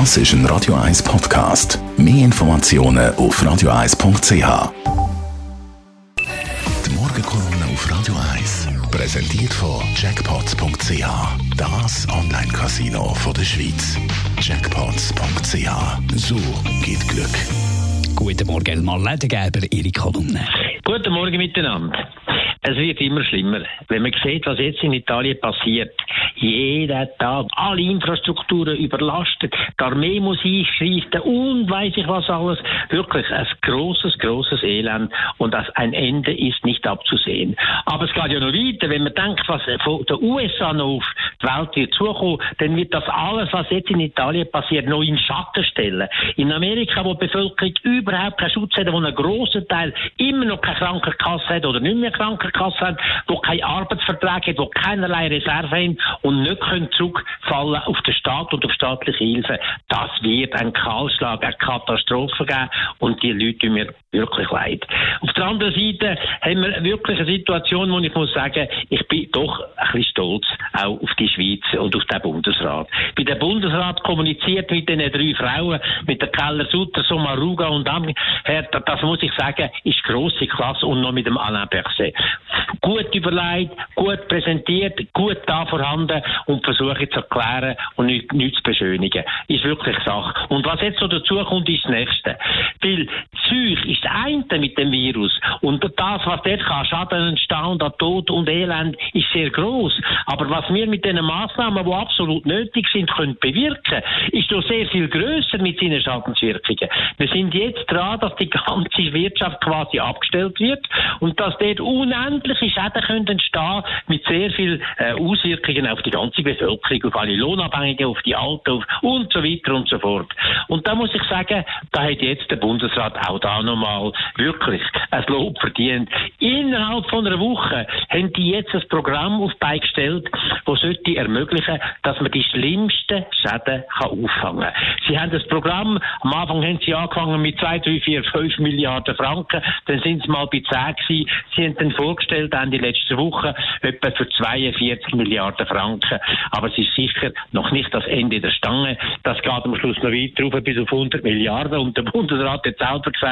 Das ist ein Radio 1 Podcast. Mehr Informationen auf radio1.ch. Die Morgenkolumne auf Radio 1 präsentiert von Jackpots.ch. Das Online-Casino der Schweiz. Jackpots.ch. So geht Glück. Guten Morgen, Marlene Gerber, Ihre Kolumne. Guten Morgen miteinander. Es wird immer schlimmer. Wenn man sieht, was jetzt in Italien passiert, jeden Tag alle Infrastrukturen überlastet, die Armee muss einschreiten und weiß ich was alles. Wirklich ein großes, großes Elend und ein Ende ist nicht abzusehen. Aber es geht ja noch weiter. Wenn man denkt, was von den USA noch auf die Welt wird zukommen, dann wird das alles, was jetzt in Italien passiert, noch in Schatten stellen. In Amerika, wo die Bevölkerung überhaupt keinen Schutz hat, wo ein grosser Teil immer noch keine Krankenkasse hat oder nicht mehr Krankenkasse haben, die keine Arbeitsverträge haben, die keinerlei Reserve haben und nicht können zurückfallen auf den Staat und auf staatliche Hilfe. Das wird ein Kahlschlag, eine Katastrophe geben und die Leute tun mir wirklich leid. Auf der anderen Seite haben wir wirklich eine Situation, wo ich muss sagen, ich bin doch ein bisschen stolz auch auf die Schweiz und auf den Bundesrat. Bei der Bundesrat kommuniziert mit den drei Frauen, mit der Keller Sutter, Somaruga und Herr, das muss ich sagen, ist grosse Klasse und noch mit dem Alain Berset gut überlegt, gut präsentiert, gut da vorhanden und versuche zu erklären und nichts nicht zu beschönigen. Ist wirklich Sache. Und was jetzt so dazu kommt, ist das Nächste. Weil Zeug ist das eine mit dem Virus und das, was dort kann, Schaden entstehen und Tod und Elend, ist sehr groß. Aber was wir mit diesen Massnahmen, die absolut nötig sind, können bewirken, ist doch sehr viel größer mit seinen Schadenswirkungen. Wir sind jetzt dran, dass die ganze Wirtschaft quasi abgestellt wird und dass dort unendliche Schäden können entstehen mit sehr viel äh, Auswirkungen auf die ganze Bevölkerung, auf alle Lohnabhängigen, auf die Alten auf und so weiter und so fort. Und da muss ich sagen, da hat jetzt der Bundesrat auch da nochmal wirklich ein Lob verdient. Innerhalb von einer Woche haben die jetzt ein Programm auf beigestellt, das sollte ermöglichen, dass man die schlimmsten Schäden kann auffangen kann. Sie haben das Programm, am Anfang haben sie angefangen mit 2, 3, 4, 5 Milliarden Franken, dann sind sie mal bei 10 gewesen. Sie haben dann vorgestellt, Ende letzter Woche, etwa für 42 Milliarden Franken. Aber es ist sicher noch nicht das Ende der Stange. Das geht am Schluss noch weiter rauf bis auf 100 Milliarden. Und der Bundesrat hat selber gesagt,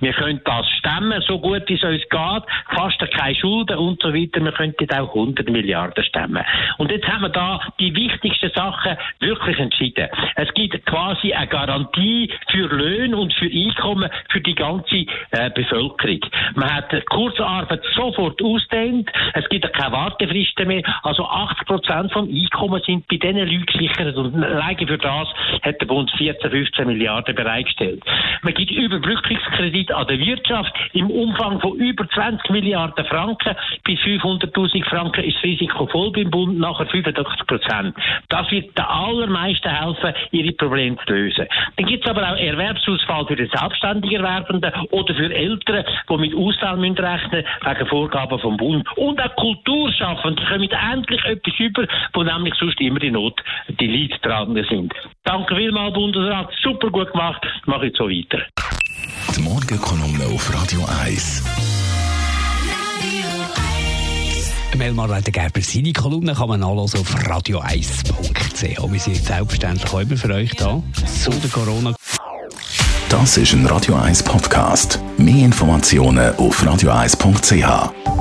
wir können das stemmen, so gut wie es uns geht, fast keine Schulden und so weiter. Wir könnten auch 100 Milliarden stemmen. Und jetzt haben wir da die wichtigsten Sachen wirklich entschieden. Es gibt quasi eine Garantie für Löhne und für Einkommen für die ganze äh, Bevölkerung. Man hat Kurzarbeit sofort ausdehnt. Es gibt keine Wartefristen mehr. Also 80 Prozent vom Einkommen sind bei diesen Leuten gesichert. Und alleine für das hat der Bund 14, 15 Milliarden bereitgestellt. Man gibt Überbrückungskredit an der Wirtschaft im Umfang von über 20 Milliarden Franken. Bis 500.000 Franken ist das Risiko voll beim Bund, nachher 85 Prozent. Das wird den allermeisten helfen, ihre Probleme zu lösen. Dann gibt es aber auch Erwerbsausfall für die selbstständigen Erwerbenden oder für Eltern, die mit Ausfall müssen rechnen wegen Vorgaben vom Bund. Und auch Kulturschaffende kommen endlich etwas über, wo nämlich sonst immer die Not, die Leidtragenden sind. Danke vielmals, Bundesrat. Super gut gemacht. Mach ich so weiter. Die Morgenkolumne auf Radio 1. Melmar Gerber, seine Kolumne kann man nachlesen auf radio1.ch. Und wir sind selbstverständlich auch immer für euch da zu der Corona. Das ist ein Radio 1 Podcast. Mehr Informationen auf radio1.ch.